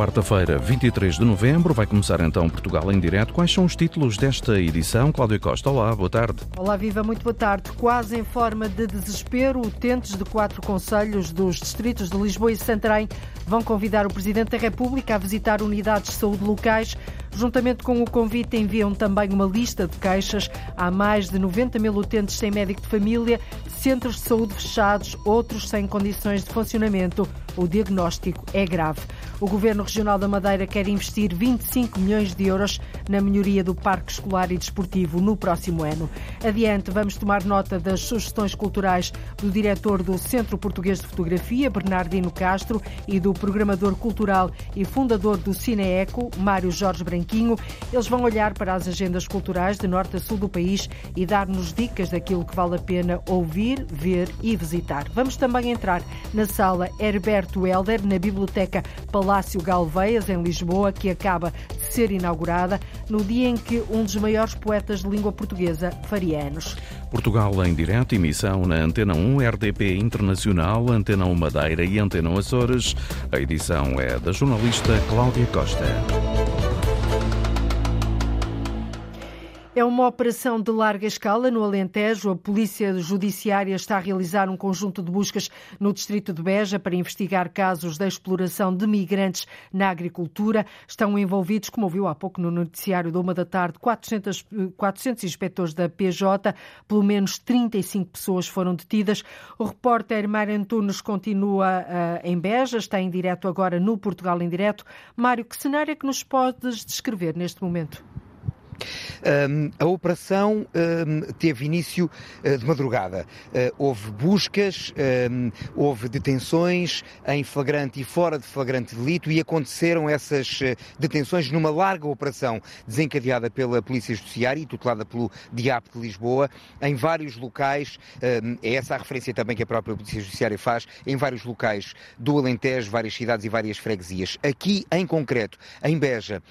Quarta-feira, 23 de novembro, vai começar então Portugal em direto. Quais são os títulos desta edição? Cláudia Costa, olá, boa tarde. Olá, viva, muito boa tarde. Quase em forma de desespero, utentes de quatro conselhos dos distritos de Lisboa e Santarém vão convidar o Presidente da República a visitar unidades de saúde locais. Juntamente com o convite, enviam também uma lista de queixas. Há mais de 90 mil utentes sem médico de família, centros de saúde fechados, outros sem condições de funcionamento. O diagnóstico é grave. O Governo Regional da Madeira quer investir 25 milhões de euros na melhoria do Parque Escolar e Desportivo no próximo ano. Adiante, vamos tomar nota das sugestões culturais do diretor do Centro Português de Fotografia, Bernardino Castro, e do programador cultural e fundador do Cineeco, Mário Jorge Branquinho. Eles vão olhar para as agendas culturais de norte a sul do país e dar-nos dicas daquilo que vale a pena ouvir, ver e visitar. Vamos também entrar na sala Herberto Helder, na Biblioteca Palácio Galveias, em Lisboa, que acaba de ser inaugurada no dia em que um dos maiores poetas de língua portuguesa faria anos. Portugal em direto, emissão na Antena 1, RDP Internacional, Antena 1 Madeira e Antena Açores. A edição é da jornalista Cláudia Costa. É uma operação de larga escala no Alentejo. A Polícia Judiciária está a realizar um conjunto de buscas no distrito de Beja para investigar casos de exploração de migrantes na agricultura. Estão envolvidos, como ouviu há pouco no noticiário da uma da tarde, 400, 400 inspectores da PJ. Pelo menos 35 pessoas foram detidas. O repórter Mário Antunes continua uh, em Beja, está em direto agora no Portugal em Direto. Mário, que cenário é que nos podes descrever neste momento? A operação teve início uh, de madrugada. Uh, houve buscas, houve detenções em flagrante e fora de flagrante delito e aconteceram essas uh, detenções numa larga operação desencadeada pela Polícia Judiciária e tutelada pelo DIAP de Lisboa, em vários locais, é essa a referência também que a própria Polícia Judiciária faz, em vários locais do Alentejo, várias cidades e várias freguesias. Aqui, em concreto, em Beja,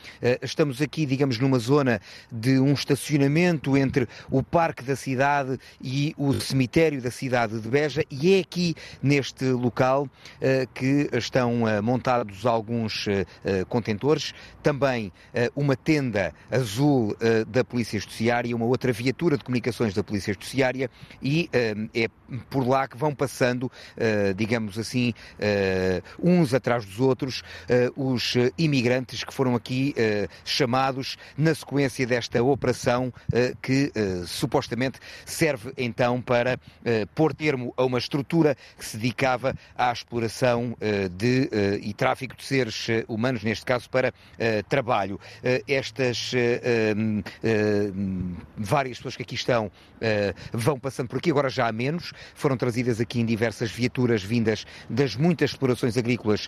estamos aqui, digamos, numa zona de um estacionamento entre o parque da cidade e o cemitério da cidade de Beja e é aqui neste local uh, que estão uh, montados alguns uh, contentores, também uma tenda azul da Polícia Judiciária, uma outra viatura de comunicações da Polícia Judiciária e é por lá que vão passando, digamos assim, uns atrás dos outros, os imigrantes que foram aqui chamados na sequência desta operação uh, que uh, supostamente serve então para uh, pôr termo a uma estrutura que se dedicava à exploração de, e tráfico de seres humanos, neste caso para trabalho. estas várias pessoas que aqui estão vão passando por aqui, agora já há menos, foram trazidas aqui em diversas viaturas vindas das muitas explorações agrícolas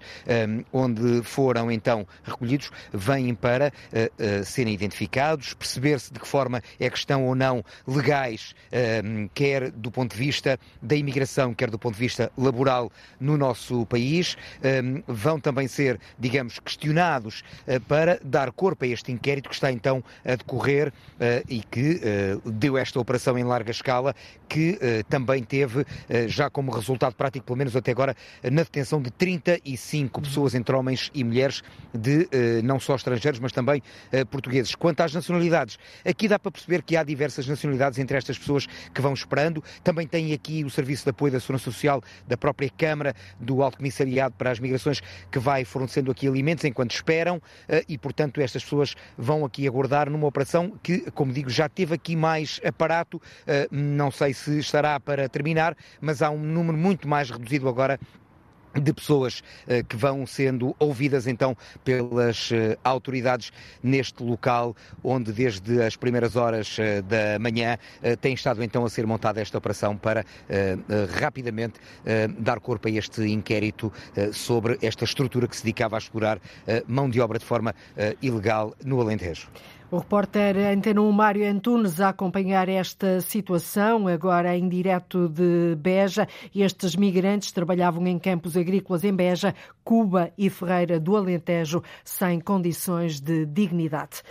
onde foram então recolhidos, vêm para serem identificados, perceber-se de que forma é que estão ou não legais, ehm, quer do ponto de vista da imigração, quer do ponto de vista laboral no nosso país. Ehm, vão também ser, digamos, questionados eh, para dar corpo a este inquérito que está então a decorrer eh, e que eh, deu esta operação em larga escala, que também teve já como resultado prático, pelo menos até agora, na detenção de 35 pessoas, entre homens e mulheres, de não só estrangeiros, mas também portugueses. Quanto às nacionalidades. Aqui dá para perceber que há diversas nacionalidades entre estas pessoas que vão esperando. Também tem aqui o Serviço de Apoio da Segurança Social da própria Câmara do Alto Comissariado para as Migrações que vai fornecendo aqui alimentos enquanto esperam eh, e, portanto, estas pessoas vão aqui aguardar numa operação que, como digo, já teve aqui mais aparato. Eh, não sei se estará para terminar, mas há um número muito mais reduzido agora de pessoas uh, que vão sendo ouvidas então pelas uh, autoridades neste local onde desde as primeiras horas uh, da manhã tem estado então a ser montada esta operação para rapidamente dar corpo a este inquérito sobre esta estrutura que se dedicava a explorar mão de obra de forma ilegal no Alentejo. O repórter Antena 1 Mário Antunes a acompanhar esta situação, agora em direto de Beja. Estes migrantes trabalhavam em campos agrícolas em Beja, Cuba e Ferreira do Alentejo, sem condições de dignidade.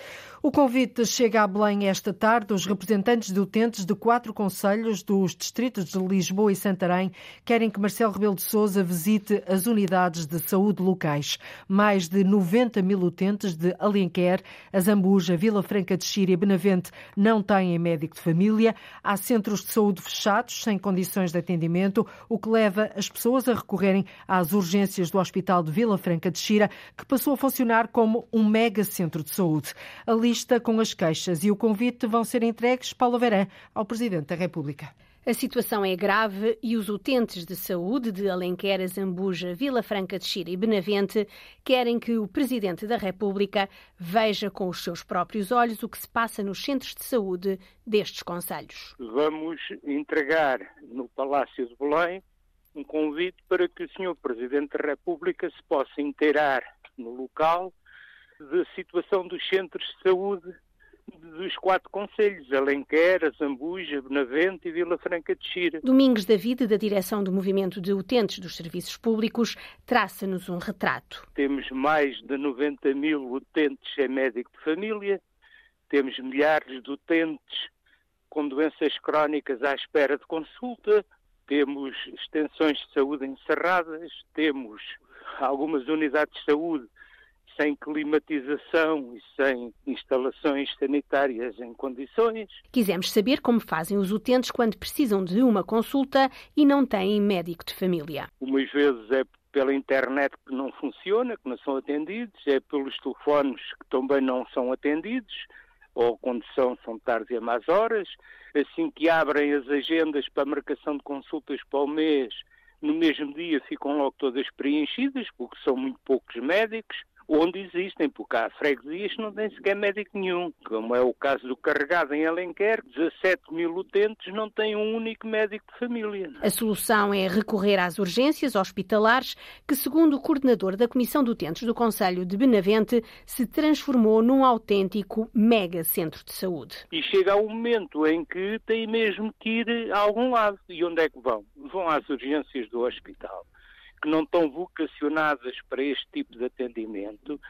O convite chega a Belém esta tarde. Os representantes de utentes de quatro conselhos dos distritos de Lisboa e Santarém querem que Marcelo Rebelo de Sousa visite as unidades de saúde locais. Mais de 90 mil utentes de Alenquer, Azambuja, Vila Franca de Xira e Benavente não têm médico de família. Há centros de saúde fechados, sem condições de atendimento, o que leva as pessoas a recorrerem às urgências do Hospital de Vila Franca de Xira, que passou a funcionar como um mega centro de saúde. Ali lista com as queixas e o convite vão ser entregues, Paulo Verã, ao Presidente da República. A situação é grave e os utentes de saúde de Alenquer, Zambuja, Vila Franca de Xira e Benavente querem que o Presidente da República veja com os seus próprios olhos o que se passa nos centros de saúde destes conselhos. Vamos entregar no Palácio de Belém um convite para que o Sr. Presidente da República se possa inteirar no local da situação dos centros de saúde dos quatro conselhos, Alenquer, Zambuja, Benavente e Vila Franca de Xira. Domingos David, da direção do Movimento de Utentes dos Serviços Públicos, traça-nos um retrato. Temos mais de 90 mil utentes sem médico de família, temos milhares de utentes com doenças crónicas à espera de consulta, temos extensões de saúde encerradas, temos algumas unidades de saúde sem climatização e sem instalações sanitárias em condições. Quisemos saber como fazem os utentes quando precisam de uma consulta e não têm médico de família. Umas vezes é pela internet que não funciona, que não são atendidos, é pelos telefones que também não são atendidos, ou quando são, são tarde e a más horas. Assim que abrem as agendas para a marcação de consultas para o mês, no mesmo dia ficam logo todas preenchidas, porque são muito poucos médicos onde existem, porque há freguesias que não têm sequer médico nenhum, como é o caso do Carregado em Alenquer, 17 mil utentes não têm um único médico de família. A solução é recorrer às urgências hospitalares, que, segundo o coordenador da Comissão de Utentes do Conselho de Benavente, se transformou num autêntico mega centro de saúde. E chega ao momento em que têm mesmo que ir a algum lado. E onde é que vão? Vão às urgências do hospital que não estão vocacionadas para este tipo de atendimento,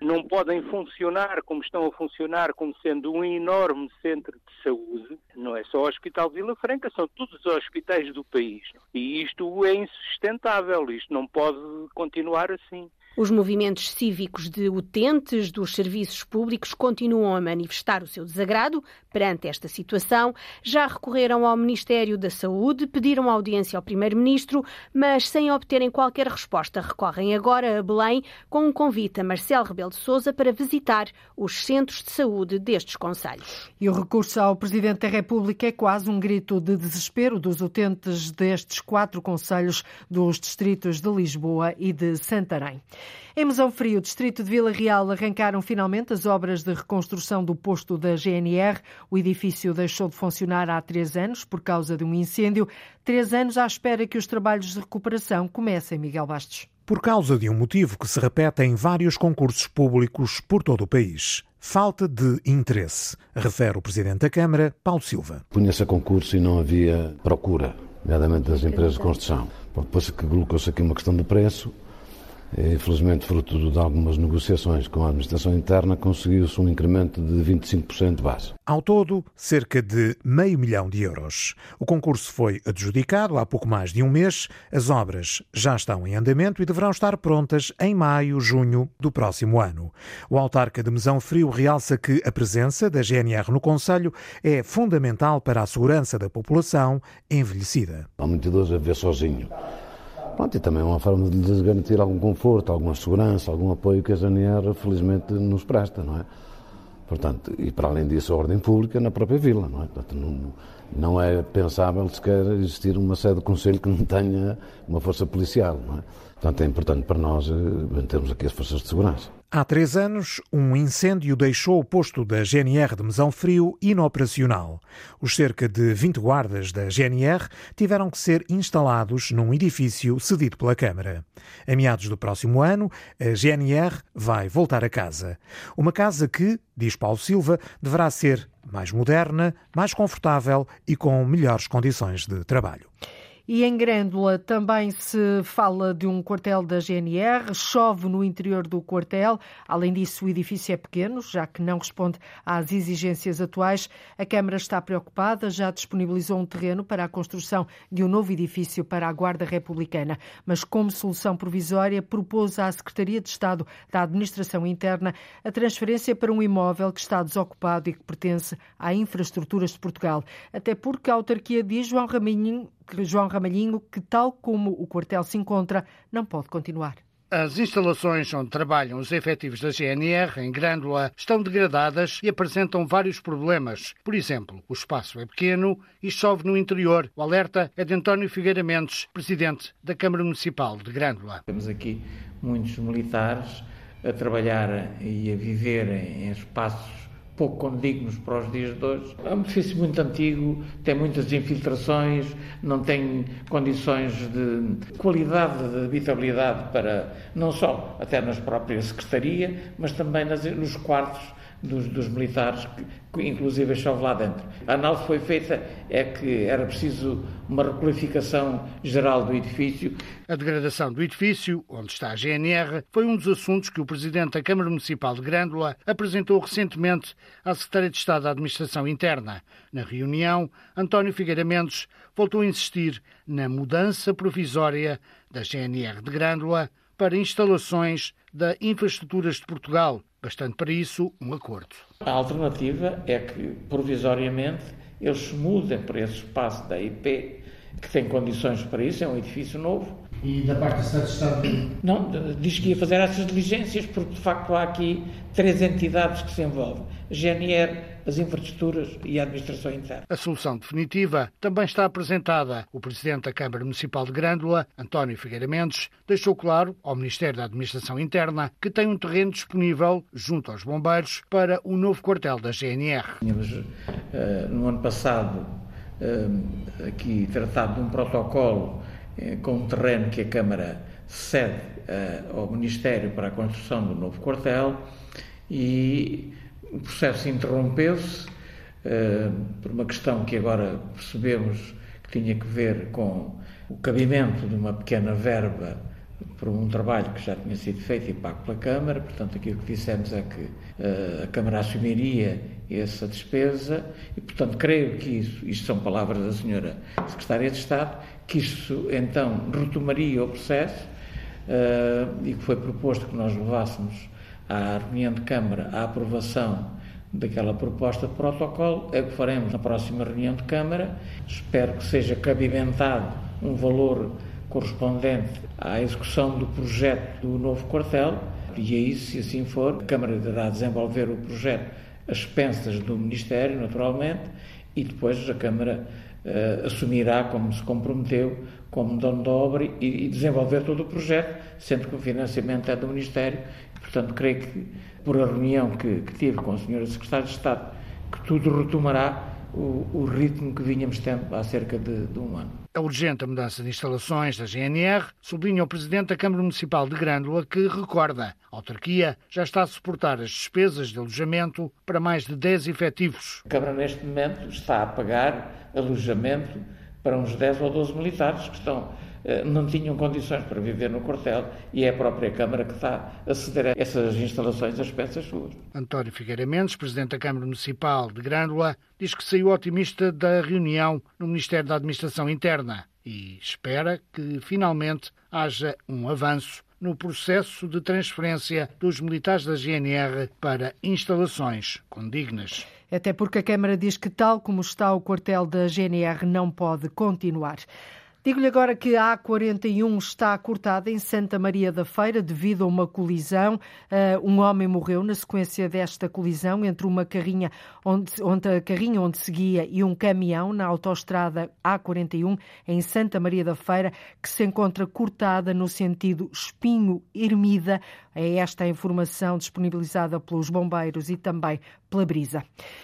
não podem funcionar como estão a funcionar, como sendo um enorme centro de saúde. Não é só o Hospital Vila Franca, são todos os hospitais do país. E isto é insustentável, isto não pode continuar assim. Os movimentos cívicos de utentes dos serviços públicos continuam a manifestar o seu desagrado perante esta situação. Já recorreram ao Ministério da Saúde, pediram audiência ao Primeiro-Ministro, mas sem obterem qualquer resposta, recorrem agora a Belém com um convite a Marcelo Rebelo de Sousa para visitar os centros de saúde destes conselhos. E o recurso ao Presidente da República é quase um grito de desespero dos utentes destes quatro conselhos dos distritos de Lisboa e de Santarém. Em Mesão Frio, distrito de Vila Real, arrancaram finalmente as obras de reconstrução do posto da GNR. O edifício deixou de funcionar há três anos por causa de um incêndio. Três anos à espera que os trabalhos de recuperação comecem, Miguel Bastos. Por causa de um motivo que se repete em vários concursos públicos por todo o país. Falta de interesse, refere o Presidente da Câmara, Paulo Silva. Punha-se a concurso e não havia procura, nomeadamente das empresas de construção. Depois que colocou-se aqui uma questão de preço, Infelizmente, fruto de algumas negociações com a administração interna, conseguiu-se um incremento de 25% de base. Ao todo, cerca de meio milhão de euros. O concurso foi adjudicado há pouco mais de um mês. As obras já estão em andamento e deverão estar prontas em maio, junho do próximo ano. O autarca de Mesão Frio realça que a presença da GNR no Conselho é fundamental para a segurança da população envelhecida. Há muito idoso a ver sozinho Pronto, e também é uma forma de lhes garantir algum conforto, alguma segurança, algum apoio que a GNR felizmente nos presta, não é? Portanto, e para além disso, a ordem pública na própria vila, não é? Portanto, não, não é pensável sequer existir uma sede do Conselho que não tenha uma força policial, não é? Portanto, é importante para nós eh, termos aqui as forças de segurança. Há três anos, um incêndio deixou o posto da GNR de Mesão Frio inoperacional. Os cerca de 20 guardas da GNR tiveram que ser instalados num edifício cedido pela Câmara. A meados do próximo ano, a GNR vai voltar a casa. Uma casa que, diz Paulo Silva, deverá ser mais moderna, mais confortável e com melhores condições de trabalho. E em Grândola também se fala de um quartel da GNR, chove no interior do quartel. Além disso, o edifício é pequeno, já que não responde às exigências atuais. A Câmara está preocupada, já disponibilizou um terreno para a construção de um novo edifício para a Guarda Republicana, mas como solução provisória propôs à Secretaria de Estado da Administração Interna a transferência para um imóvel que está desocupado e que pertence à Infraestruturas de Portugal. Até porque a autarquia diz João Ramalhinho João Ramalhinho, que, tal como o quartel se encontra, não pode continuar. As instalações onde trabalham os efetivos da GNR em Grândola estão degradadas e apresentam vários problemas. Por exemplo, o espaço é pequeno e chove no interior. O alerta é de António Figueira Mendes, presidente da Câmara Municipal de Grândola. Temos aqui muitos militares a trabalhar e a viver em espaços pouco condignos para os dias de hoje. É um edifício muito antigo, tem muitas infiltrações, não tem condições de qualidade de habitabilidade para, não só até nas próprias secretaria, mas também nas, nos quartos dos, dos militares, que, inclusive chove lá dentro. A análise foi feita é que era preciso uma requalificação geral do edifício. A degradação do edifício, onde está a GNR, foi um dos assuntos que o Presidente da Câmara Municipal de Grândola apresentou recentemente à Secretaria de Estado da Administração Interna. Na reunião, António Figueira Mendes voltou a insistir na mudança provisória da GNR de Grândola para instalações da Infraestruturas de Portugal, bastante para isso um acordo. A alternativa é que, provisoriamente, eles mudem para esse espaço da IP, que tem condições para isso, é um edifício novo. E da parte do Estado? Não, diz que ia fazer essas diligências, porque de facto há aqui três entidades que se envolvem: a GNR, as infraestruturas e a administração interna. A solução definitiva também está apresentada. O Presidente da Câmara Municipal de Grândola, António Figueira Mendes, deixou claro ao Ministério da Administração Interna que tem um terreno disponível junto aos bombeiros para o novo quartel da GNR. Tínhamos, uh, no ano passado, uh, aqui tratado de um protocolo com um terreno que a Câmara cede ao Ministério para a construção do novo quartel e o processo interrompeu-se uh, por uma questão que agora percebemos que tinha que ver com o cabimento de uma pequena verba por um trabalho que já tinha sido feito e pago pela Câmara. Portanto, aquilo que dissemos é que uh, a Câmara assumiria essa despesa e, portanto, creio que isso, isto são palavras da Senhora Secretária de Estado, que isso então retomaria o processo uh, e que foi proposto que nós levássemos à reunião de Câmara a aprovação daquela proposta de protocolo, é o que faremos na próxima reunião de Câmara. Espero que seja cabimentado um valor correspondente à execução do projeto do novo quartel e aí, se assim for, a Câmara deverá desenvolver o projeto às expensas do Ministério, naturalmente, e depois a Câmara uh, assumirá, como se comprometeu, como dono da obra e, e desenvolver todo o projeto, sendo que o financiamento é do Ministério Portanto, creio que, por a reunião que, que tive com a Sra. Secretária de Estado, que tudo retomará o, o, ritmo que vínhamos tendo há cerca de, de, um ano. É urgente a mudança de instalações da GNR, sublinha o Presidente da Câmara Municipal de Grândola, que recorda a autarquia já está a suportar as despesas de alojamento para mais de 10 efetivos. A Câmara, neste momento, está a pagar alojamento para uns 10 ou 12 militares que estão não tinham condições para viver no quartel e é a própria Câmara que está a ceder a essas instalações às peças suas. António Figueira Mendes, Presidente da Câmara Municipal de Grândola, diz que saiu otimista da reunião no Ministério da Administração Interna e espera que finalmente haja um avanço no processo de transferência dos militares da GNR para instalações condignas. Até porque a Câmara diz que, tal como está o quartel da GNR, não pode continuar. Digo-lhe agora que a A41 está cortada em Santa Maria da Feira devido a uma colisão. Uh, um homem morreu na sequência desta colisão entre uma carrinha onde, onde a carrinha onde seguia e um caminhão na autoestrada A41 em Santa Maria da Feira, que se encontra cortada no sentido Espinho-Ermida. É esta a informação disponibilizada pelos bombeiros e também pela brisa.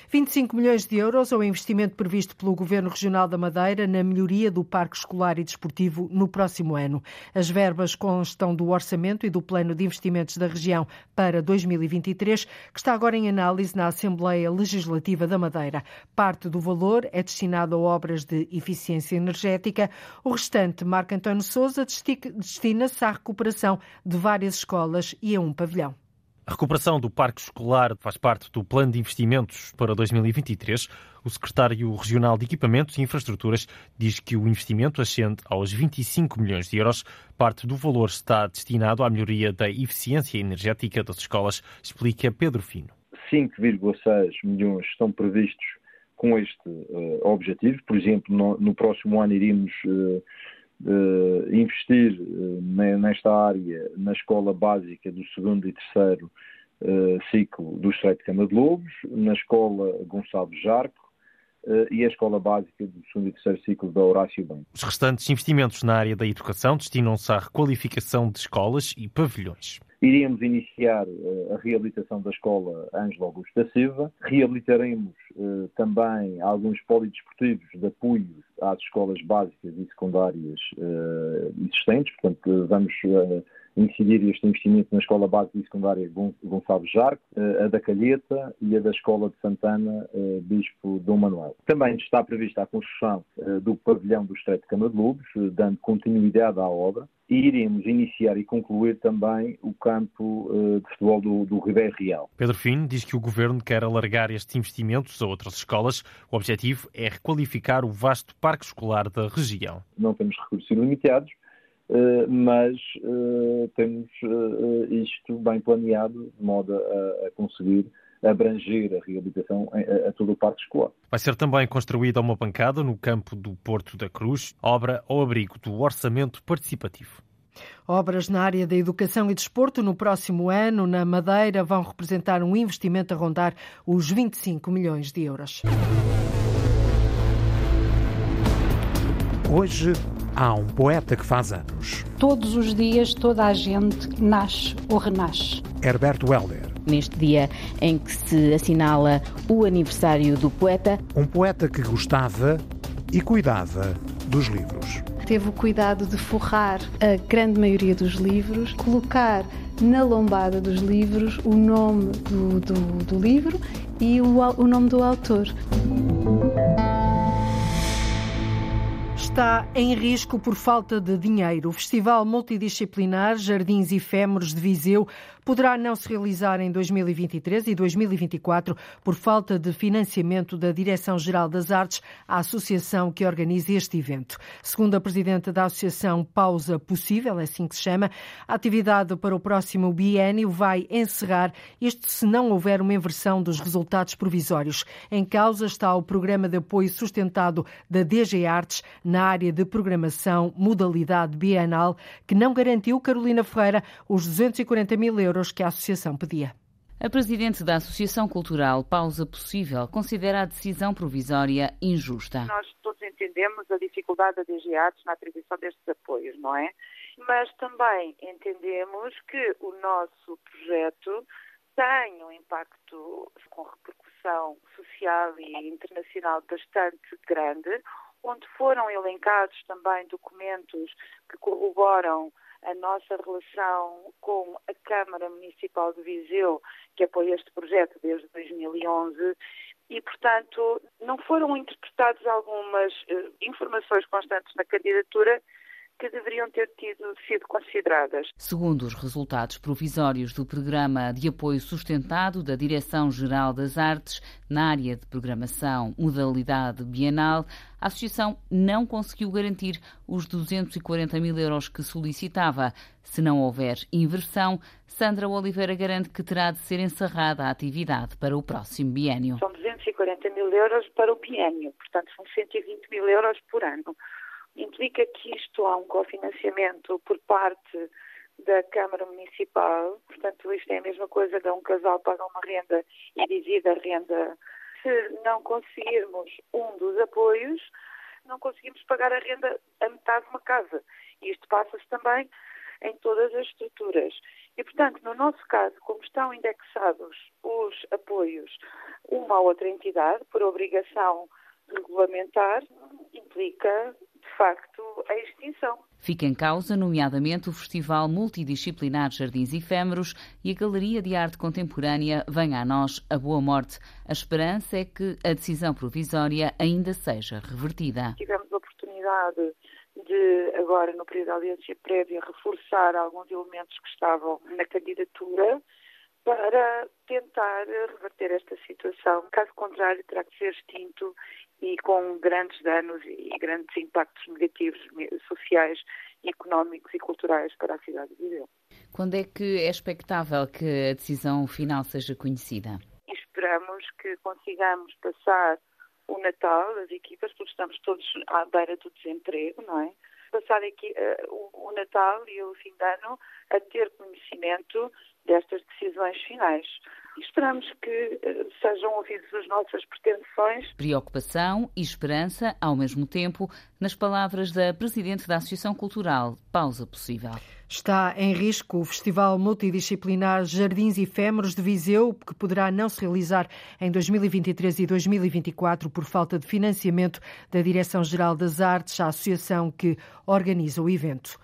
25 milhões de euros é o investimento previsto pelo Governo Regional da Madeira na melhoria do parque escolar e desportivo no próximo ano. As verbas constam do orçamento e do plano de investimentos da região para 2023, que está agora em análise na Assembleia Legislativa da Madeira. Parte do valor é destinado a obras de eficiência energética. O restante, Marco António Souza, destina-se à recuperação de várias escolas e a um pavilhão. A recuperação do parque escolar faz parte do plano de investimentos para 2023. O secretário regional de Equipamentos e Infraestruturas diz que o investimento ascende aos 25 milhões de euros. Parte do valor está destinado à melhoria da eficiência energética das escolas, explica Pedro Fino. 5,6 milhões estão previstos com este uh, objetivo. Por exemplo, no, no, próximo ano iríamos uh, uh, investir uh, nesta área na escola básica do segundo e terceiro uh, ciclo do Estreito de Cama de Lobos, na escola Gonçalves Jarco e a escola básica do segundo e terceiro ciclo da Horácio Bem. Os restantes investimentos na área da educação destinam-se à requalificação de escolas e pavilhões. Iríamos iniciar uh, a reabilitação da escola Ângelo Augusto da Silva. Reabilitaremos uh, também alguns polidesportivos de apoio às escolas básicas e secundárias uh, existentes. Portanto, vamos incidir este investimento na Escola Básica e Secundária Gonçalves Jarco, a da Calheta e a da Escola de Santana Bispo Dom Manuel. Também está prevista a construção do pavilhão do Estreito de Cama de Lobos, dando continuidade à obra e iremos iniciar e concluir também o campo de futebol do, do Ribeiro Real. Pedro Fino diz que o Governo quer alargar estes investimentos a outras escolas. O objetivo é requalificar o vasto parque escolar da região. Não temos recursos ilimitados, mas uh, temos isto bem planeado, de modo a, a conseguir abranger a reabilitação a, a, todo o parque escolar. Vai ser também construída uma bancada no campo do Porto da Cruz, obra ao abrigo do orçamento participativo. Obras na área da educação e desporto no próximo ano na Madeira vão representar um investimento a rondar os 25 milhões de euros. Hoje há um poeta que faz anos. Todos os dias toda a gente nasce ou renasce. Herberto Helder neste dia em que se assinala o aniversário do poeta. Um poeta que gostava e cuidava dos livros. Teve o cuidado de forrar a grande maioria dos livros, colocar na lombada dos livros o nome do, do, do livro e o, o nome do autor está em risco por falta de dinheiro. O Festival Multidisciplinar Jardins Efêmeros de Viseu poderá não se realizar em 2023 e 2024 por falta de financiamento da Direção-Geral das Artes, a associação que organiza este evento. Segundo a presidente da Associação Pausa Possível, é assim que se chama, a atividade para o próximo biênio vai encerrar, isto se não houver uma inversão dos resultados provisórios. Em causa está o programa de apoio sustentado da DG Artes na área de programação modalidade bienal, que não garantiu, Carolina Ferreira, os 240 mil euros que a associação pedia. A presidente da Associação Cultural Pausa Possível considera a decisão provisória injusta. Nós todos entendemos a dificuldade da DG Artes na atribuição destes apoios, não é? Mas também entendemos que o nosso projeto tem um impacto com repercussão social e internacional bastante grande, onde foram elencados também documentos que corroboram a nossa relação com a Câmara Municipal de Viseu, que apoia este projeto desde 2011, e, portanto, não foram interpretadas algumas uh, informações constantes na candidatura que deveriam ter tido, sido consideradas. Segundo os resultados provisórios do Programa de Apoio Sustentado da Direção-Geral das Artes na área de programação modalidade bienal, a Associação não conseguiu garantir os 240 mil euros que solicitava. Se não houver inversão, Sandra Oliveira garante que terá de ser encerrada a atividade para o próximo biênio. São 240 mil euros para o biênio, portanto são 120 mil euros por ano implica que isto há um cofinanciamento por parte da Câmara Municipal, portanto isto é a mesma coisa de um casal pagar uma renda e divide a renda. Se não conseguirmos um dos apoios, não conseguimos pagar a renda a metade de uma casa. E isto passa-se também em todas as estruturas. E, portanto, no nosso caso, como estão indexados os apoios uma a outra entidade, por obrigação regulamentar, implica, facto, a extinção. Fica em causa, nomeadamente, o Festival Multidisciplinar Jardins Efêmeros e a Galeria de Arte Contemporânea Venha a Nós a Boa Morte. A esperança é que a decisão provisória ainda seja revertida. Tivemos a oportunidade de, agora, no período de audiência prévia, reforçar alguns elementos que estavam na candidatura para tentar reverter esta situação. Caso contrário, terá que ser extinto e com grandes danos e grandes impactos negativos sociais, económicos e culturais para a cidade de Viseu. Quando é que é expectável que a decisão final seja conhecida? Esperamos que consigamos passar o Natal, as equipas, porque estamos todos à beira do desemprego, não é? Passar aqui, uh, o, o Natal e o fim de ano a ter conhecimento destas decisões finais. Esperamos que uh, sejam ouvidas as nossas pretensões. Preocupação e esperança ao mesmo tempo, nas palavras da Presidente da Associação Cultural, Pausa Possível. Está em risco o Festival Multidisciplinar Jardins Efêmeros de Viseu, que poderá não se realizar em 2023 e 2024 por falta de financiamento da Direção-Geral das Artes, a associação que organiza o evento.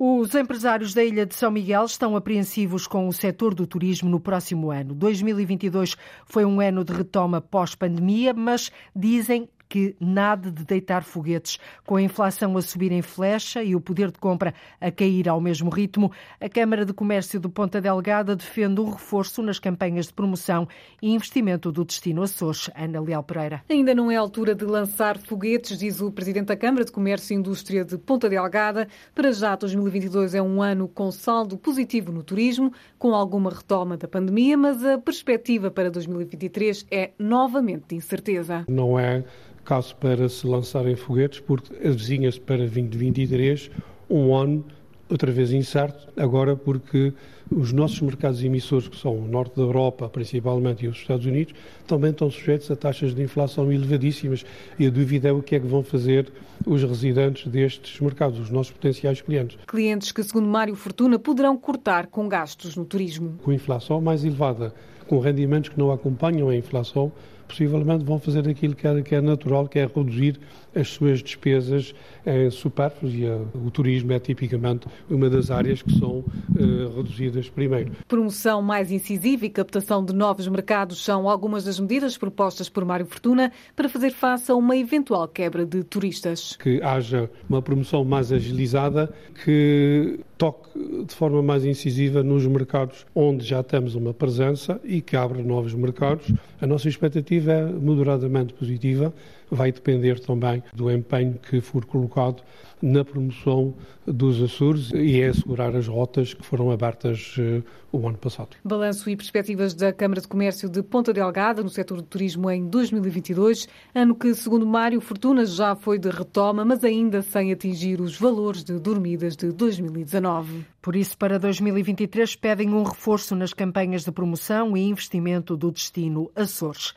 Os empresários da Ilha de São Miguel estão apreensivos com o setor do turismo no próximo ano. 2022 foi um ano de retoma pós-pandemia, mas dizem que nada de deitar foguetes. Com a inflação a subir em flecha e o poder de compra a cair ao mesmo ritmo, a Câmara de Comércio de Ponta Delgada defende um reforço nas campanhas de promoção e investimento do destino Açores. Ana Leal Pereira. Ainda não é altura de lançar foguetes, diz o Presidente da Câmara de Comércio e Indústria de Ponta Delgada. Para já, 2022 é um ano com saldo positivo no turismo, com alguma retoma da pandemia, mas a perspectiva para 2023 é novamente de incerteza. Não é caso para se lançarem foguetes, porque avizinha-se para 2023 um ano outra vez incerto, agora porque os nossos mercados emissores, que são o norte da Europa, principalmente, e os Estados Unidos, também estão sujeitos a taxas de inflação elevadíssimas e a dúvida é o que é que vão fazer os residentes destes mercados, os nossos potenciais clientes. Clientes que, segundo Mário Fortuna, poderão cortar com gastos no turismo. Com inflação mais elevada, com rendimentos que não acompanham a inflação, possivelmente vão fazer aquilo que é, que é natural, que é reduzir as suas despesas em supérfluos e o turismo é tipicamente uma das áreas que são uh, reduzidas primeiro. Promoção mais incisiva e captação de novos mercados são algumas das medidas propostas por Mário Fortuna para fazer face a uma eventual quebra de turistas. Que haja uma promoção mais agilizada, que toque de forma mais incisiva nos mercados onde já temos uma presença e que abra novos mercados. A nossa expectativa é moderadamente positiva vai depender também do empenho que for colocado na promoção dos Açores e é assegurar as rotas que foram abertas uh, o ano passado. Balanço e perspectivas da Câmara de Comércio de Ponta Delgada no setor do turismo em 2022, ano que, segundo Mário Fortuna, já foi de retoma, mas ainda sem atingir os valores de dormidas de 2019. Por isso, para 2023, pedem um reforço nas campanhas de promoção e investimento do destino Açores.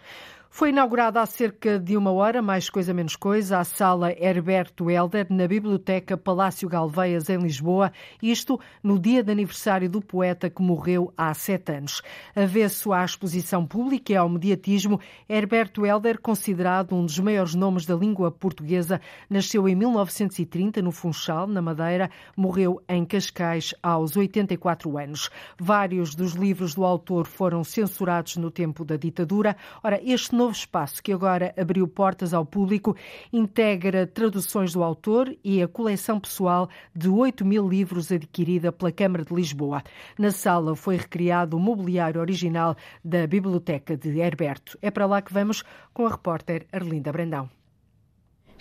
Foi inaugurada há cerca de uma hora, mais coisa menos coisa, a sala Herberto Helder na Biblioteca Palácio Galveias, em Lisboa, isto no dia de aniversário do poeta que morreu há sete anos. Avesso à exposição pública e ao mediatismo, Herberto Helder, considerado um dos maiores nomes da língua portuguesa, nasceu em 1930 no Funchal, na Madeira, morreu em Cascais aos 84 anos. Vários dos livros do autor foram censurados no tempo da ditadura. Ora, este novo espaço que agora abriu portas ao público integra traduções do autor e a coleção pessoal de 8 mil livros adquirida pela Câmara de Lisboa. Na sala foi recriado o mobiliário original da Biblioteca de Herberto. É para lá que vamos com a repórter Arlinda Brandão.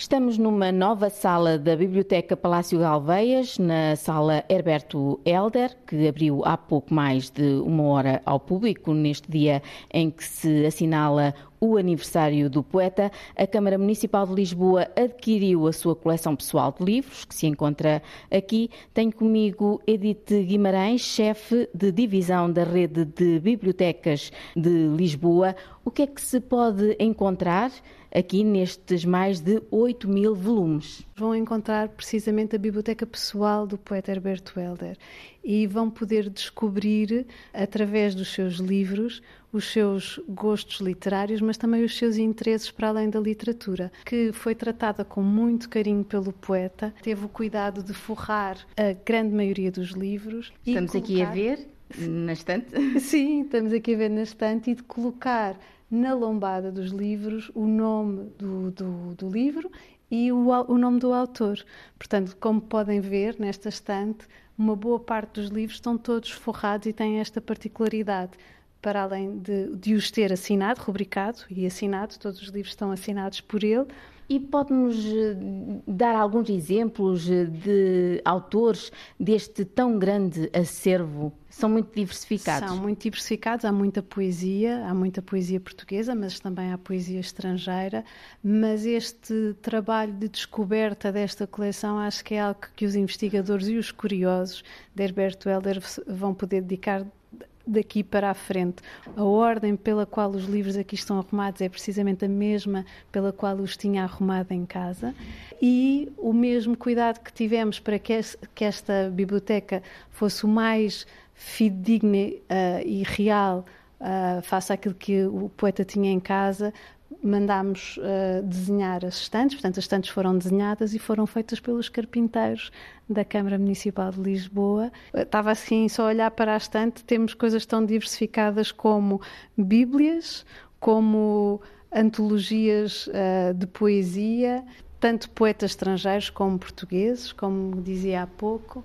Estamos numa nova sala da Biblioteca Palácio Galveias, na sala Herberto Helder, que abriu há pouco mais de uma hora ao público, neste dia em que se assinala o aniversário do poeta, a Câmara Municipal de Lisboa adquiriu a sua coleção pessoal de livros, que se encontra aqui. Tenho comigo Edith Guimarães, chefe de divisão da rede de bibliotecas de Lisboa. O que é que se pode encontrar aqui nestes mais de 8 mil volumes. Vão encontrar precisamente a biblioteca pessoal do poeta Herberto Helder e vão poder descobrir, através dos seus livros, os seus gostos literários, mas também os seus interesses para além da literatura, que foi tratada com muito carinho pelo poeta, teve o cuidado de forrar a grande maioria dos livros. Estamos colocar... aqui a ver na estante? Sim, estamos aqui a ver na estante e de colocar na lombada dos livros o nome do, do, do livro e o, o, nome do autor. Portanto, como podem ver nesta estante, uma boa parte dos livros estão todos forrados e têm esta particularidade. Para além de, de os ter assinado, rubricado e assinado, todos os livros estão assinados por ele, e pode-nos eh, dar alguns exemplos eh, de autores deste tão grande acervo? São muito diversificados. São muito diversificados, há muita poesia, há muita poesia portuguesa, mas também há poesia estrangeira. Mas este trabalho de descoberta desta coleção acho que é algo que os investigadores e os curiosos de Herberto Helder vão poder dedicar daqui para a frente. A ordem pela qual os livros aqui estão arrumados é precisamente a mesma pela qual os tinha arrumado em casa e o mesmo cuidado que tivemos para que, esta biblioteca fosse o mais fidedigna uh, e real uh, face àquilo que o poeta tinha em casa, mandámos uh, desenhar as estantes, portanto, as estantes foram desenhadas e foram feitas pelos carpinteiros da Câmara Municipal de Lisboa. Estava assim, só a olhar para a estante, temos coisas tão diversificadas como Bíblias, como antologias uh, de poesia, tanto poetas estrangeiros como portugueses, como dizia há pouco.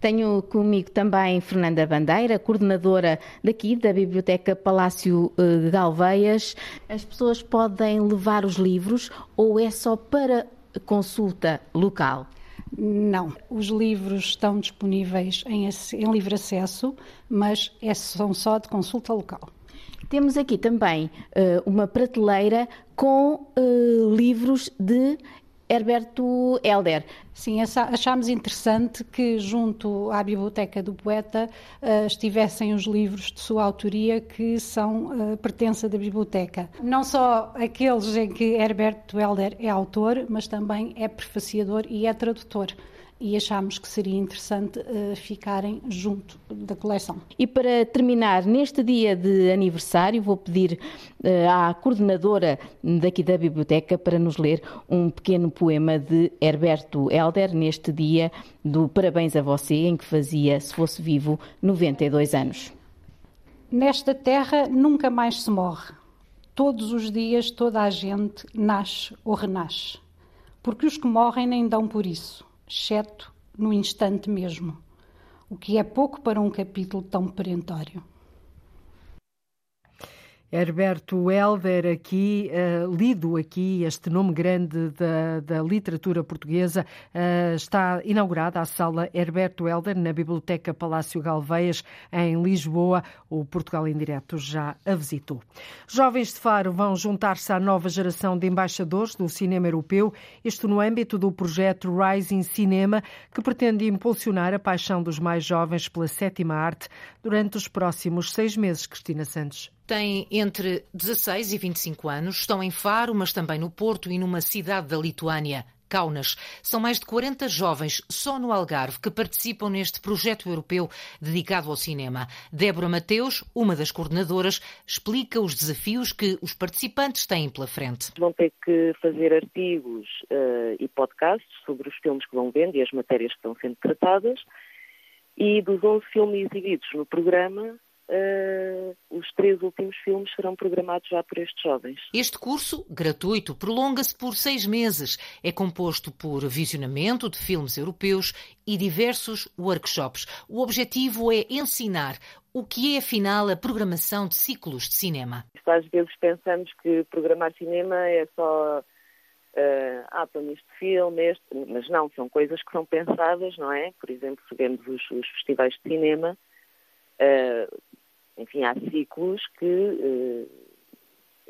Tenho comigo também Fernanda Bandeira, coordenadora daqui da Biblioteca Palácio eh, de Galveias. As pessoas podem levar os livros ou é só para consulta local? Não, os livros estão disponíveis em, em livre acesso, mas é, são só de consulta local. Temos aqui também uh, uma prateleira com uh, livros de Herberto Helder. Sim, achámos interessante que junto à Biblioteca do Poeta uh, estivessem os livros de sua autoria que são uh, pertença da Biblioteca. Não só aqueles em que Herberto Helder é autor, mas também é prefaciador e é tradutor e achámos que seria interessante uh, ficarem junto da coleção. E para terminar, neste dia de aniversário, vou pedir uh, à coordenadora daqui da biblioteca para nos ler um pequeno poema de Herberto Helder, neste dia do Parabéns a Você, em que fazia, se fosse vivo, 92 anos. Nesta terra nunca mais se morre. Todos os dias toda a gente nasce ou renasce. Porque os que morrem nem dão por isso exceto no instante mesmo, o que é pouco para um capítulo tão perentório. Herberto Helder, aqui, uh, lido aqui, este nome grande da, da literatura portuguesa, uh, está inaugurada a sala Herberto Helder na Biblioteca Palácio Galveias, em Lisboa. O Portugal em Direto já a visitou. Jovens de Faro vão juntar-se à nova geração de embaixadores do cinema europeu, isto no âmbito do projeto Rising Cinema, que pretende impulsionar a paixão dos mais jovens pela sétima arte durante os próximos seis meses. Cristina Santos têm entre 16 e 25 anos, estão em Faro, mas também no Porto e numa cidade da Lituânia. Kaunas. São mais de 40 jovens só no Algarve que participam neste projeto europeu dedicado ao cinema. Débora Mateus, uma das coordenadoras, explica os desafios que os participantes têm pela frente. Vão ter que fazer artigos uh, e podcasts sobre os filmes que vão vendo e as matérias que estão sendo tratadas. E dos 11 filmes exibidos no programa, Uh, os três últimos filmes serão programados já por estes jovens. Este curso, gratuito, prolonga-se por seis meses. É composto por visionamento de filmes europeus e diversos workshops. O objetivo é ensinar o que é, afinal, a programação de ciclos de cinema. Às vezes pensamos que programar cinema é só. Uh, ah, põe este filme, este, mas não, são coisas que são pensadas, não é? Por exemplo, se vemos os, os festivais de cinema, uh, enfim, há ciclos que uh,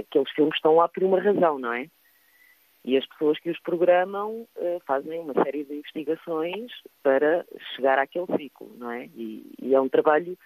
aqueles filmes estão lá por uma razão, não é? E as pessoas que os programam uh, fazem uma série de investigações para chegar àquele ciclo, não é? E, e é um trabalho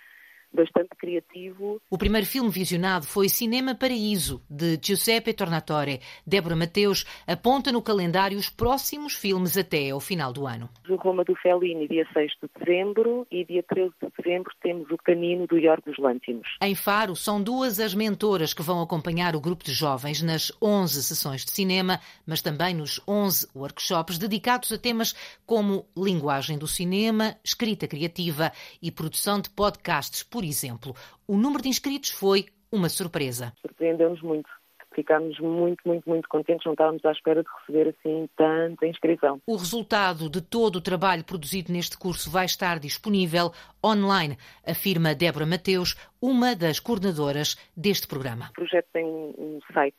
bastante criativo. O primeiro filme visionado foi Cinema Paraíso, de Giuseppe Tornatore. Débora Mateus aponta no calendário os próximos filmes até ao final do ano. O Roma do Fellini, dia 6 de dezembro, e dia 13 de dezembro temos o Canino do Yorgos Lântimos. Em Faro, são duas as mentoras que vão acompanhar o grupo de jovens nas 11 sessões de cinema, mas também nos 11 workshops dedicados a temas como linguagem do cinema, escrita criativa e produção de podcasts, por exemplo. O número de inscritos foi uma surpresa. Surpreendeu-nos muito. Ficámos muito, muito, muito contentes, não estávamos à espera de receber assim tanta inscrição. O resultado de todo o trabalho produzido neste curso vai estar disponível online, afirma Débora Mateus, uma das coordenadoras deste programa. O projeto tem um site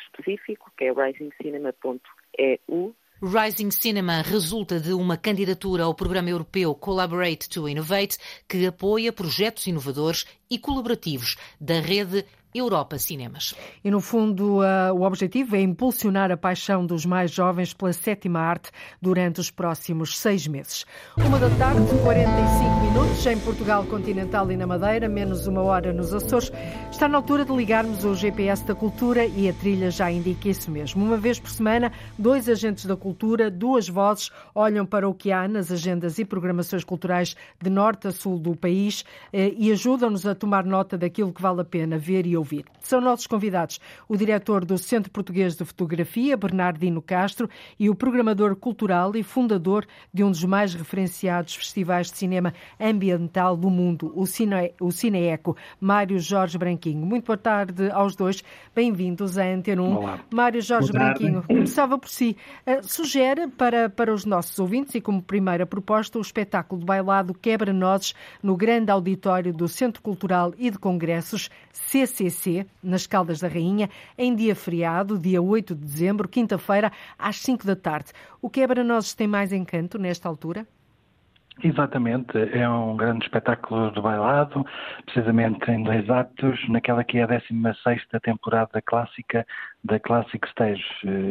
específico, que é risingcinema.eu, Rising Cinema resulta de uma candidatura ao programa europeu Collaborate to Innovate, que apoia projetos inovadores e colaborativos da rede Europa Cinemas. E, no fundo, o objetivo é impulsionar a paixão dos mais jovens pela sétima arte durante os próximos seis meses. Uma da tarde, 45 minutos, em Portugal continental e na Madeira, menos uma hora nos Açores. Está na altura de ligarmos o GPS da cultura e a trilha já indica isso mesmo. Uma vez por semana, dois agentes da cultura, duas vozes, olham para o que há nas agendas e programações culturais de norte a sul do país eh, e ajudam-nos a tomar nota daquilo que vale a pena ver e ouvir. São nossos convidados o diretor do Centro Português de Fotografia, Bernardino Castro, e o programador cultural e fundador de um dos mais referenciados festivais de cinema ambiental do mundo, o, Cine, o Cineeco, Mário Jorge Branquinho. Muito boa tarde aos dois. Bem-vindos à Antena 1. Olá. Mário Jorge Branquinho, começava por si. Uh, sugere para, para os nossos ouvintes e como primeira proposta o espetáculo de bailado Quebra-Nozes no grande auditório do Centro Cultural e de Congressos, CCC, nas Caldas da Rainha, em dia feriado, dia 8 de dezembro, quinta-feira, às 5 da tarde. O Quebra-Nozes tem mais encanto nesta altura? Exatamente, é um grande espetáculo de bailado, precisamente em dois atos, naquela que é a 16 temporada clássica da Classic Stage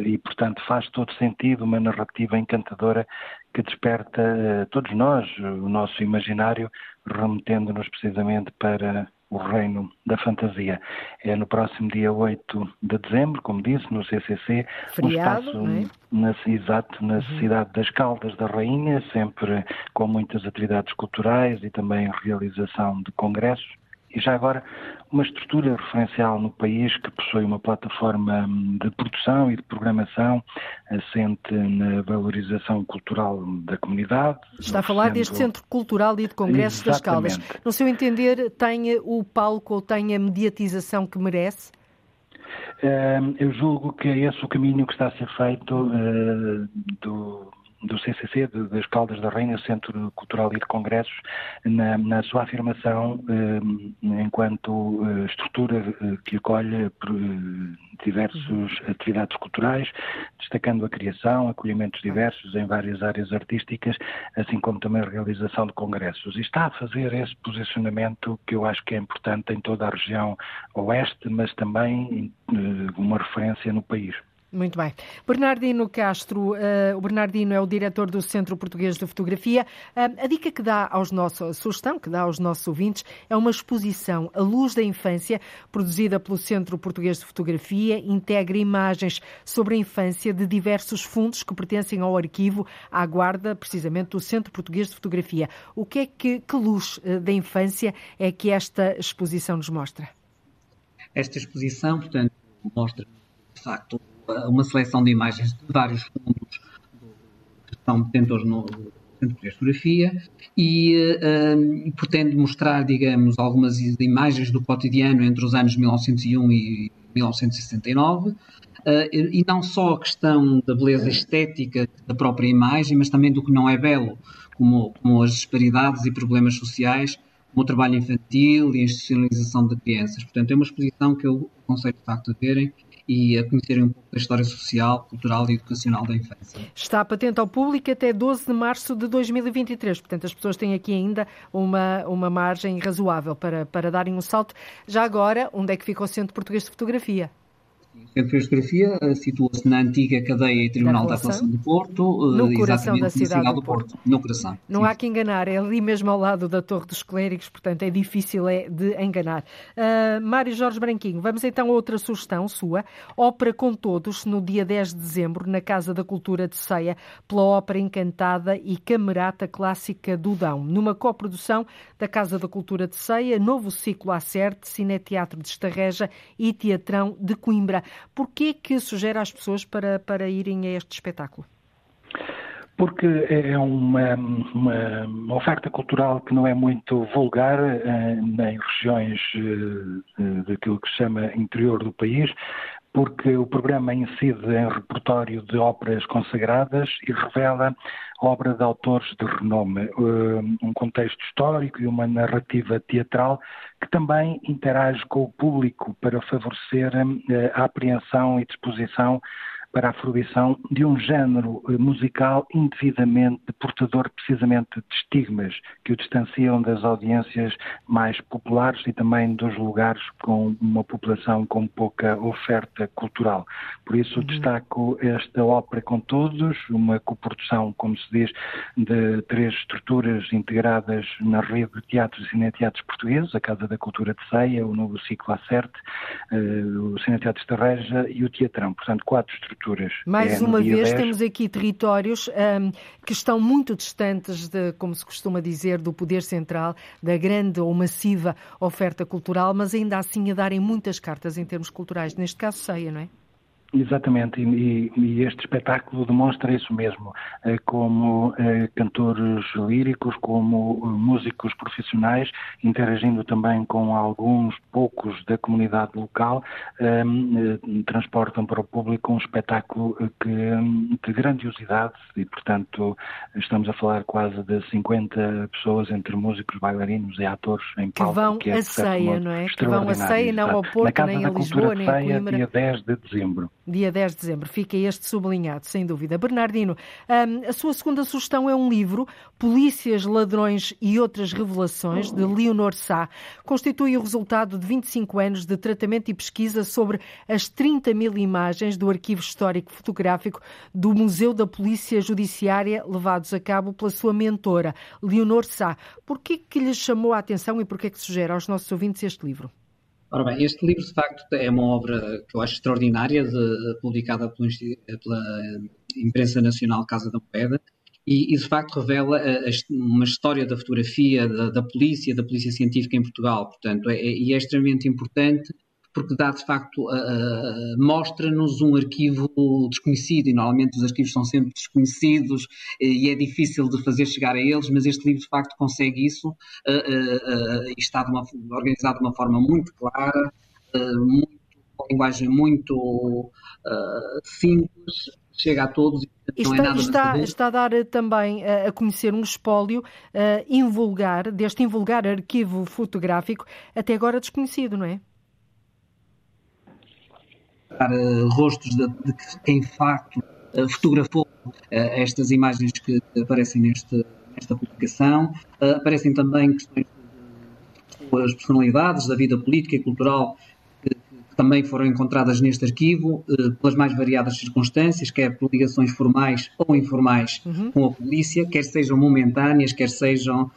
e, portanto, faz todo sentido uma narrativa encantadora que desperta eh, todos nós, o nosso imaginário, remetendo-nos precisamente para o reino da fantasia. É no próximo dia 8 de dezembro, como disse, no CCC, Feriado, um espaço é? na, exato na uhum. cidade das Caldas da Rainha, sempre com muitas atividades culturais e também realização de congressos. E já agora, uma estrutura referencial no país que possui uma plataforma de produção e de programação assente na valorização cultural da comunidade. Está a falar sendo... deste Centro Cultural e de Congressos Exatamente. das Caldas. No seu entender, tem o palco ou tem a mediatização que merece? Eu julgo que é esse o caminho que está a ser feito uh, do do CCC, de, das Caldas da Rainha, Centro Cultural e de Congressos, na, na sua afirmação eh, enquanto eh, estrutura eh, que acolhe diversas uhum. atividades culturais, destacando a criação, acolhimentos diversos em várias áreas artísticas, assim como também a realização de congressos. E está a fazer esse posicionamento que eu acho que é importante em toda a região oeste, mas também uma referência no país. Muito bem. Bernardino Castro, uh, o Bernardino é o diretor do Centro Português de Fotografia. Uh, a dica que dá aos nossos, a sugestão que dá aos nossos ouvintes é uma exposição A Luz da Infância, produzida pelo Centro Português de Fotografia, integra imagens sobre a infância de diversos fundos que pertencem ao arquivo, à guarda, precisamente, do Centro Português de Fotografia. O que é que, que luz uh, da infância é que esta exposição nos mostra? Esta exposição, portanto, mostra, de facto, uma seleção de imagens de vários fundos que estão detentores no Centro de Fotografia e uh, pretende mostrar, digamos, algumas imagens do cotidiano entre os anos 1901 e 1969. Uh, e não só a questão da beleza estética da própria imagem, mas também do que não é belo, como, como as disparidades e problemas sociais, como o trabalho infantil e a institucionalização de crianças. Portanto, é uma exposição que eu aconselho de facto a verem e a conhecerem um pouco da história social, cultural e educacional da infância. Está patente ao público até 12 de março de 2023, portanto as pessoas têm aqui ainda uma, uma margem razoável para, para darem um salto. Já agora, onde é que fica o Centro Português de Fotografia? Centro de Fotografia uh, situa-se na antiga cadeia e Tribunal da Apelação do Porto, uh, no coração da cidade, cidade do Porto. Porto. No coração. Não sim. há que enganar, é ali mesmo ao lado da Torre dos Clérigos, portanto é difícil é de enganar. Uh, Mário Jorge Branquinho, vamos então a outra sugestão sua. Ópera com Todos, no dia 10 de dezembro, na Casa da Cultura de Ceia, pela Ópera Encantada e Camerata Clássica do Dão, numa coprodução da Casa da Cultura de Ceia, novo ciclo Acerte, Cineteatro de Estarreja e Teatrão de Coimbra. Por que que sugere às pessoas para, para irem a este espetáculo? porque é uma, uma, uma, oferta cultural que não é muito vulgar eh, em regiões eh, daquilo que se chama interior do país, porque o programa incide em repertório de óperas consagradas e revela obra de autores de renome, eh, um contexto histórico e uma narrativa teatral que também interage com o público para favorecer eh, a apreensão e disposição para a fruição de um género eh, musical indevidamente portador precisamente de estigmas que o distanciam das audiências mais populares e também dos lugares com uma população com pouca oferta cultural. Por isso uhum. destaco esta ópera com todos, uma coprodução, como se diz, de três estruturas integradas na rede de teatros e cineteatros portugueses, a Casa da Cultura de Ceia, o novo ciclo Acerte, eh, o Cineteatro de Estarreja e o Teatrão. Portanto, quatro estruturas mais é, uma vez, 10. temos aqui territórios um, que estão muito distantes, de, como se costuma dizer, do poder central, da grande ou massiva oferta cultural, mas ainda assim a darem muitas cartas em termos culturais. Neste caso, ceia, não é? Exatamente, e, e, este espetáculo demonstra isso mesmo, eh, como eh, cantores líricos, como eh, músicos profissionais, interagindo também com alguns poucos da comunidade local, transportam para o público um espetáculo que, de grandiosidade e, portanto, estamos a falar quase de 50 pessoas entre músicos, bailarinos e atores em palco. Que vão que é, a ceia, não é? Que vão a ceia, não ao Porto, nem a Lisboa, nem a Coimbra. dia 10 de dezembro dia 10 de dezembro. Fica este sublinhado, sem dúvida. Bernardino, a sua segunda sugestão é um livro, Polícias, Ladrões e Outras Revelações, de Leonor Sá. Constitui o resultado de 25 anos de tratamento e pesquisa sobre as 30 mil imagens do arquivo histórico fotográfico do Museu da Polícia Judiciária, levados a cabo pela sua mentora, Leonor Sá. Por que lhe chamou a atenção e por que sugere aos nossos ouvintes este livro? Ora bem, este livro de facto é uma obra que eu acho extraordinária, de, publicada pela, pela, imprensa nacional Casa da Moeda, e, e de facto revela a, a, uma história da fotografia, da, da, polícia, da polícia científica em Portugal. Portanto, é, é, e é extremamente importante porque dá de facto, uh, uh, mostra-nos um arquivo desconhecido e normalmente os arquivos são sempre desconhecidos e é difícil de fazer chegar a eles, mas este livro de facto consegue isso uh, e está de uma, organizado de uma forma muito clara, muito, uma linguagem muito simples, chega a todos e não está, é está, está, a dar também a conhecer um espólio uh, invulgar, deste invulgar arquivo fotográfico, até agora desconhecido, não é? Uh, rostos de, de, quem de facto uh, fotografou uh, estas imagens que aparecem neste, nesta publicação. aparecem também questões das personalidades da vida política e cultural que, que também foram encontradas neste arquivo, pelas mais variadas circunstâncias, quer por ligações formais ou informais uhum. com a polícia, quer sejam momentâneas, quer sejam,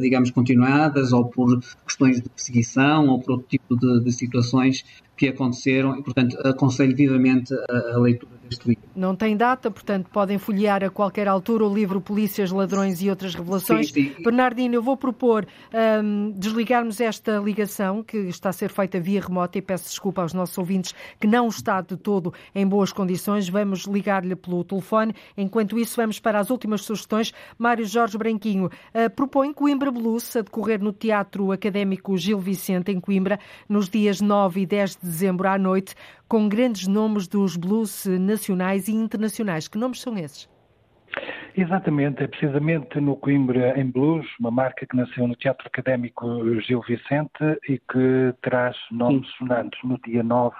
digamos, continuadas, ou por questões de perseguição, ou por outro tipo de, de situações que aconteceram e, portanto, aconselho vivamente a, a leitura deste livro. Não tem data, portanto, podem folhear a qualquer altura o livro Polícias, Ladrões e Outras Revelações. Sim, sim. Bernardino, eu vou propor um, desligarmos esta ligação que está a ser feita via remota e peço desculpa aos nossos ouvintes que não está de todo em boas condições. Vamos ligar-lhe pelo telefone. Enquanto isso, vamos para as últimas sugestões. Mário Jorge Branquinho uh, propõe Coimbra Blues a decorrer no Teatro Académico Gil Vicente, em Coimbra, nos dias 9 e 10 de dezembro à noite, com grandes nomes dos blues nacionais e internacionais. Que nomes são esses? Exatamente, é precisamente no Coimbra em Blues, uma marca que nasceu no Teatro Académico Gil Vicente e que traz nomes sonantes no dia 9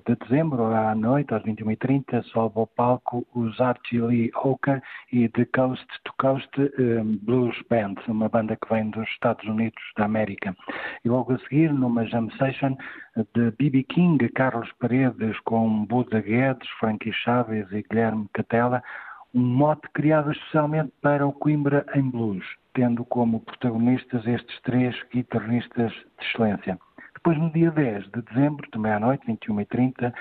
de dezembro, à noite, às 21h30, sobe ao palco os Archie Lee Hooker e The Coast to Coast um, Blues Band, uma banda que vem dos Estados Unidos da América. E logo a seguir, numa jam session de B.B. King, Carlos Paredes com Buda Guedes, Frankie Chaves e Guilherme Catela, um mote criado especialmente para o Coimbra em Blues, tendo como protagonistas estes três guitarristas de excelência. Depois, no dia 10 de dezembro, também à noite, 21h30,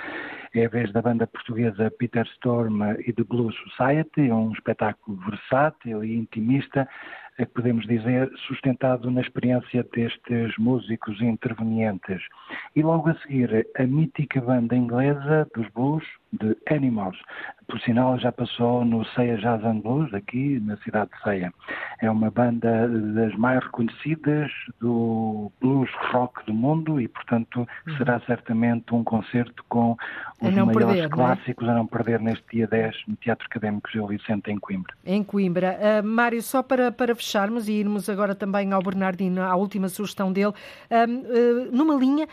é a vez da banda portuguesa Peter Storm e The Blues Society, um espetáculo versátil e intimista, é podemos dizer, sustentado na experiência destes músicos intervenientes. E logo a seguir, a mítica banda inglesa dos blues, de Animals. Por sinal, já passou no Ceia Jazz and Blues, aqui na cidade de Ceia. É uma banda das mais reconhecidas do blues rock do mundo e, portanto, uhum. será certamente um concerto com os maiores perder, é? clássicos é? a não perder neste dia 10 no Teatro Académico Gil Vicente, em Coimbra. Em Coimbra. Uh, Mário, só para, para fecharmos e irmos agora também ao Bernardino, à última sugestão dele, uh, uh, numa linha,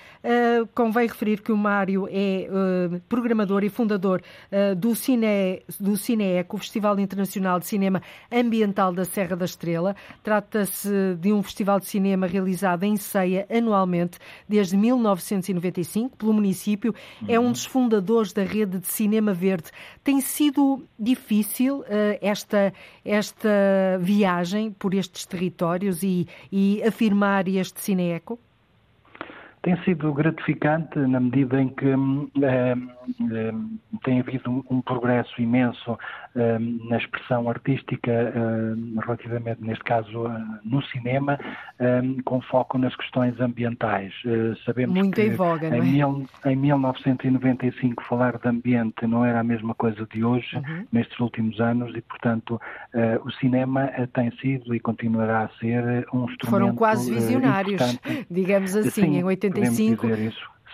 convém referir que o Mário é programador e fundador uh, do, Cine, do Cineeco, o Festival Internacional de Cinema Ambiental da Serra da Estrela. Trata-se de um festival de cinema realizado em Ceia anualmente desde 1995 pelo município. Uhum. É um uhum. dos fundadores da rede de cinema verde. Tem sido difícil uh, esta, esta viagem por estes territórios e, e afirmar este Cineeco? Tem sido gratificante na medida em que eh, eh, tem havido um progresso imenso eh, na expressão artística, eh, relativamente, neste caso, eh, no cinema, eh, com foco nas questões ambientais. sabemos Muito que em, voga, em, é? mil, em 1995 falar de ambiente não era a mesma coisa de hoje, uhum. nestes últimos anos, e, portanto, o cinema tem sido e continuará a ser um instrumento. Foram quase visionários, digamos assim, Sim, em 85. 85.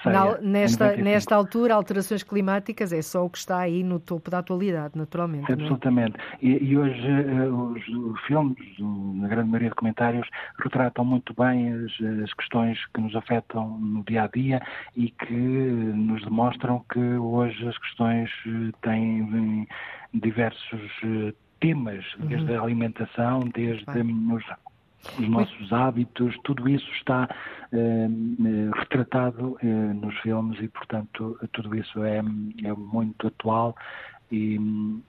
Na, nesta, nesta altura, alterações climáticas é só o que está aí no topo da atualidade, naturalmente. É? Absolutamente. É? E, e, hoje uh, os, os, filmes, na grande maioria de comentários, retratam muito bem as, as, questões que nos afetam no dia a dia e que nos demonstram que hoje as questões eh, têm diversos uh, temas, desde uhum. a alimentação, desde os os nossos hábitos, tudo isso está eh, retratado eh, nos filmes e, portanto, tudo isso é, é muito atual e,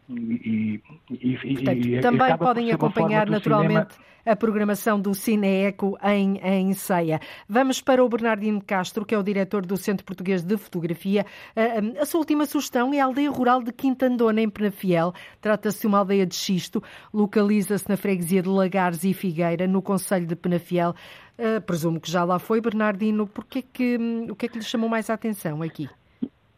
e, e, Portanto, e também podem acompanhar naturalmente cinema. a programação do Cineeco em, em Ceia. Vamos para o Bernardino Castro, que é o diretor do Centro Português de Fotografia. A, a sua última sugestão é a aldeia rural de Quintandona, em Penafiel. Trata-se de uma aldeia de xisto, localiza-se na freguesia de Lagares e Figueira, no Conselho de Penafiel. Uh, presumo que já lá foi, Bernardino. Porquê que, o que é que lhe chamou mais a atenção aqui?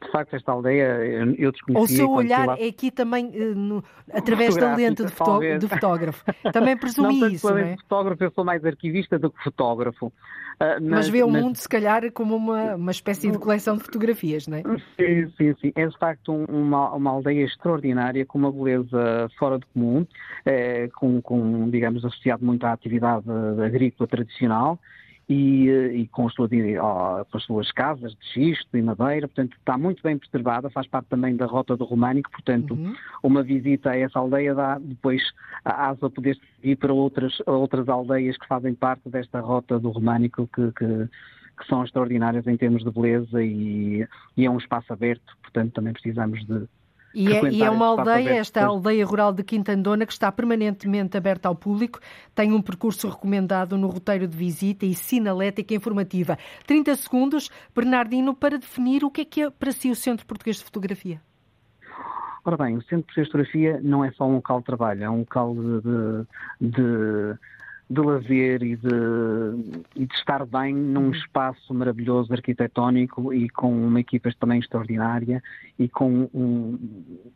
De facto, esta aldeia eu desconhecia. O seu olhar lá... é aqui também eh, no, através da lente de, fotó de fotógrafo. Também presumi não isso, não é? fotógrafo, eu sou mais arquivista do que fotógrafo. Uh, mas, mas, vê o mas... mundo, se calhar, como uma, uma espécie de coleção de fotografias, não é? Sim, sim, sim. É de facto uma, uma aldeia extraordinária, com uma beleza fora de comum, eh, com, com, digamos, associado muito à atividade agrícola tradicional e, eh, e com, as suas, com, as suas, casas de xisto e madeira, portanto está muito bem preservada, faz parte também da rota do Românico, portanto uhum. uma visita a essa aldeia dá depois a asa poder seguir para outras, outras aldeias que fazem parte desta rota do Românico que, que, que são extraordinárias em termos de beleza e, e é um espaço aberto, portanto também precisamos de, e é, e é, uma aldeia, esta aldeia rural de Quintandona, que está permanentemente aberta ao público, tem um percurso recomendado no roteiro de visita e sinalética informativa. 30 segundos, Bernardino, para definir o que é que é para si o Centro Português de Fotografia. Ora bem, o Centro Português de Fotografia não é só um local de trabalho, é um local de, de, de de lazer e de, e de estar bem num uhum. espaço maravilhoso arquitetónico e com uma equipa também extraordinária e com um,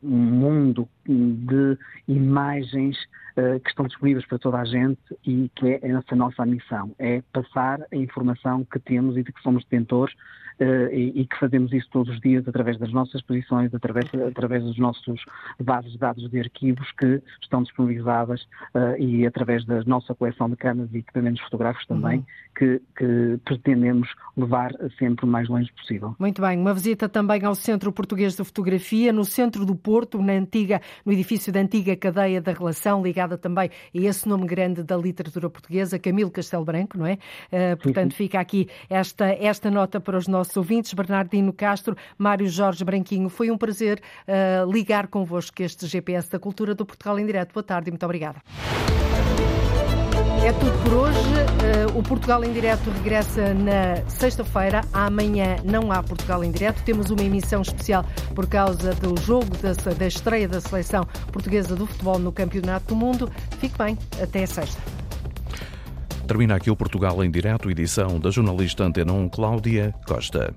um mundo de imagens uh, que estão disponíveis para toda a gente e que é essa nossa missão, é passar a informação que temos e de que somos detentores uh, e, e, que fazemos isso todos os dias através das nossas posições, através, através dos nossos bases de dados de arquivos que estão disponibilizadas uh, e através da nossa coleção de câmaras e equipamentos fotográficos também, uhum. que, que, pretendemos levar sempre o mais longe possível. Muito bem, uma visita também ao Centro Português de Fotografia, no centro do Porto, na antiga, no edifício da antiga cadeia da relação, ligada também a esse nome grande da literatura portuguesa, Camilo Castelo Branco, não é? Uh, portanto, sim, sim. fica aqui esta, esta nota para os nossos ouvintes. Bernardino Castro, Mário Jorge Branquinho, foi um prazer uh, ligar convosco este GPS da Cultura do Portugal em Direto. Boa tarde e muito obrigada. É tudo por hoje. Uh, o Portugal em Direto regressa na sexta-feira. Amanhã não há Portugal em Direto. Temos uma emissão especial por causa do jogo da, estreia da seleção portuguesa do futebol no Campeonato do Mundo. Fique bem. Até sexta. Termina aqui o Portugal em Direto, edição da jornalista Antena 1 Cláudia Costa.